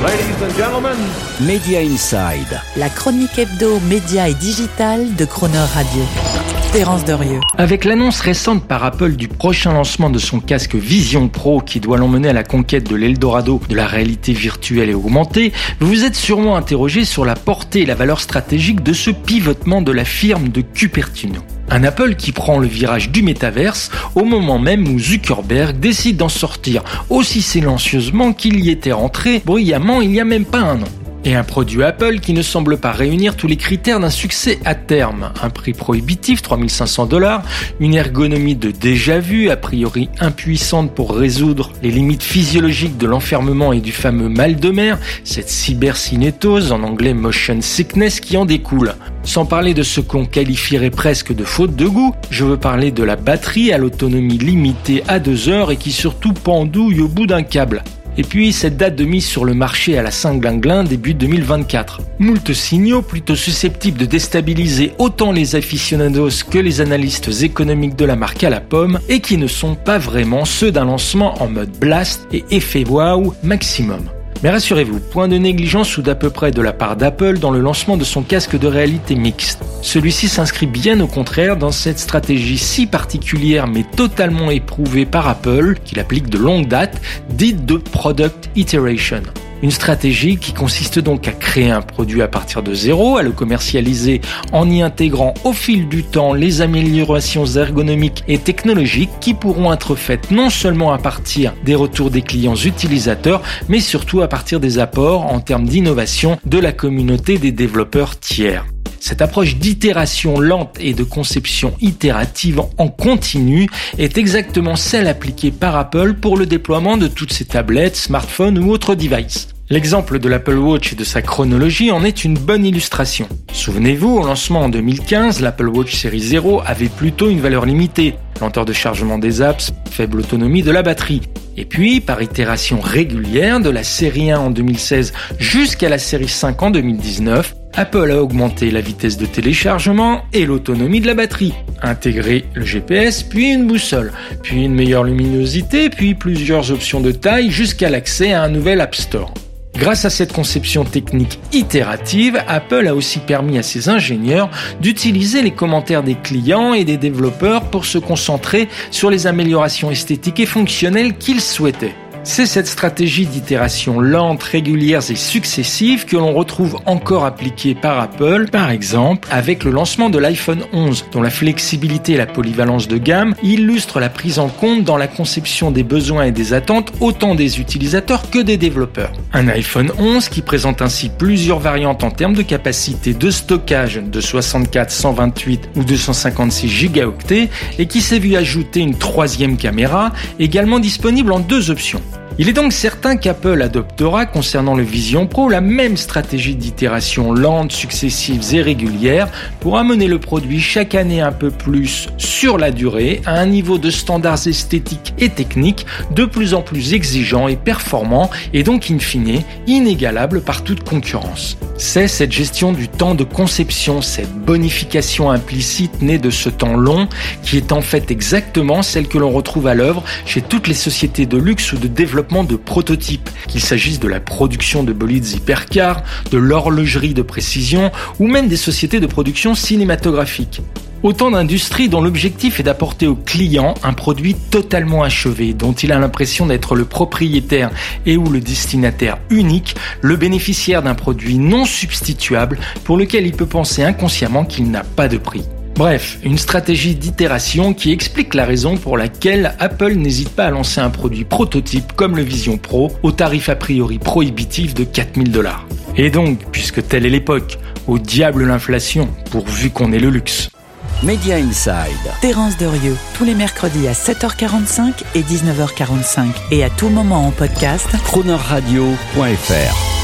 Ladies and gentlemen. Media Inside. La chronique hebdo, média et digital de Croner Radio. Terence Derieux. Avec l'annonce récente par Apple du prochain lancement de son casque Vision Pro qui doit l'emmener à la conquête de l'Eldorado de la réalité virtuelle et augmentée, vous vous êtes sûrement interrogé sur la portée et la valeur stratégique de ce pivotement de la firme de Cupertino. Un Apple qui prend le virage du métaverse au moment même où Zuckerberg décide d'en sortir aussi silencieusement qu'il y était rentré bruyamment il n'y a même pas un an. Et un produit Apple qui ne semble pas réunir tous les critères d'un succès à terme. Un prix prohibitif, 3500 dollars, une ergonomie de déjà vu, a priori impuissante pour résoudre les limites physiologiques de l'enfermement et du fameux mal de mer, cette cybercinétose, en anglais motion sickness, qui en découle. Sans parler de ce qu'on qualifierait presque de faute de goût, je veux parler de la batterie à l'autonomie limitée à 2 heures et qui surtout pendouille au bout d'un câble. Et puis cette date de mise sur le marché à la Saint-Glinglin début 2024. Moult signaux plutôt susceptibles de déstabiliser autant les aficionados que les analystes économiques de la marque à la pomme et qui ne sont pas vraiment ceux d'un lancement en mode blast et effet wow maximum. Mais rassurez-vous, point de négligence ou d'à peu près de la part d'Apple dans le lancement de son casque de réalité mixte. Celui-ci s'inscrit bien au contraire dans cette stratégie si particulière mais totalement éprouvée par Apple, qu'il applique de longue date, dite de Product Iteration. Une stratégie qui consiste donc à créer un produit à partir de zéro, à le commercialiser en y intégrant au fil du temps les améliorations ergonomiques et technologiques qui pourront être faites non seulement à partir des retours des clients utilisateurs, mais surtout à partir des apports en termes d'innovation de la communauté des développeurs tiers. Cette approche d'itération lente et de conception itérative en continu est exactement celle appliquée par Apple pour le déploiement de toutes ses tablettes, smartphones ou autres devices. L'exemple de l'Apple Watch et de sa chronologie en est une bonne illustration. Souvenez-vous, au lancement en 2015, l'Apple Watch série 0 avait plutôt une valeur limitée. Lenteur de chargement des apps, faible autonomie de la batterie. Et puis, par itération régulière, de la série 1 en 2016 jusqu'à la série 5 en 2019, Apple a augmenté la vitesse de téléchargement et l'autonomie de la batterie, intégré le GPS, puis une boussole, puis une meilleure luminosité, puis plusieurs options de taille jusqu'à l'accès à un nouvel App Store. Grâce à cette conception technique itérative, Apple a aussi permis à ses ingénieurs d'utiliser les commentaires des clients et des développeurs pour se concentrer sur les améliorations esthétiques et fonctionnelles qu'ils souhaitaient. C'est cette stratégie d'itération lente, régulière et successive que l'on retrouve encore appliquée par Apple, par exemple avec le lancement de l'iPhone 11, dont la flexibilité et la polyvalence de gamme illustrent la prise en compte dans la conception des besoins et des attentes autant des utilisateurs que des développeurs. Un iPhone 11 qui présente ainsi plusieurs variantes en termes de capacité de stockage de 64, 128 ou 256 gigaoctets et qui s'est vu ajouter une troisième caméra, également disponible en deux options. Il est donc certain qu'Apple adoptera concernant le Vision Pro la même stratégie d'itération lente, successives et régulières pour amener le produit chaque année un peu plus sur la durée à un niveau de standards esthétiques et techniques de plus en plus exigeant et performant et donc in fine inégalable par toute concurrence. C'est cette gestion du temps de conception, cette bonification implicite née de ce temps long qui est en fait exactement celle que l'on retrouve à l'œuvre chez toutes les sociétés de luxe ou de de prototypes, qu'il s'agisse de la production de bolides hypercars, de l'horlogerie de précision ou même des sociétés de production cinématographique. Autant d'industries dont l'objectif est d'apporter au client un produit totalement achevé, dont il a l'impression d'être le propriétaire et ou le destinataire unique, le bénéficiaire d'un produit non substituable pour lequel il peut penser inconsciemment qu'il n'a pas de prix. Bref, une stratégie d'itération qui explique la raison pour laquelle Apple n'hésite pas à lancer un produit prototype comme le Vision Pro au tarif a priori prohibitif de 4000 dollars. Et donc, puisque telle est l'époque, au diable l'inflation, pourvu qu'on ait le luxe. Media Inside. Terence Derieux, tous les mercredis à 7h45 et 19h45 et à tout moment en podcast. Cronerradio.fr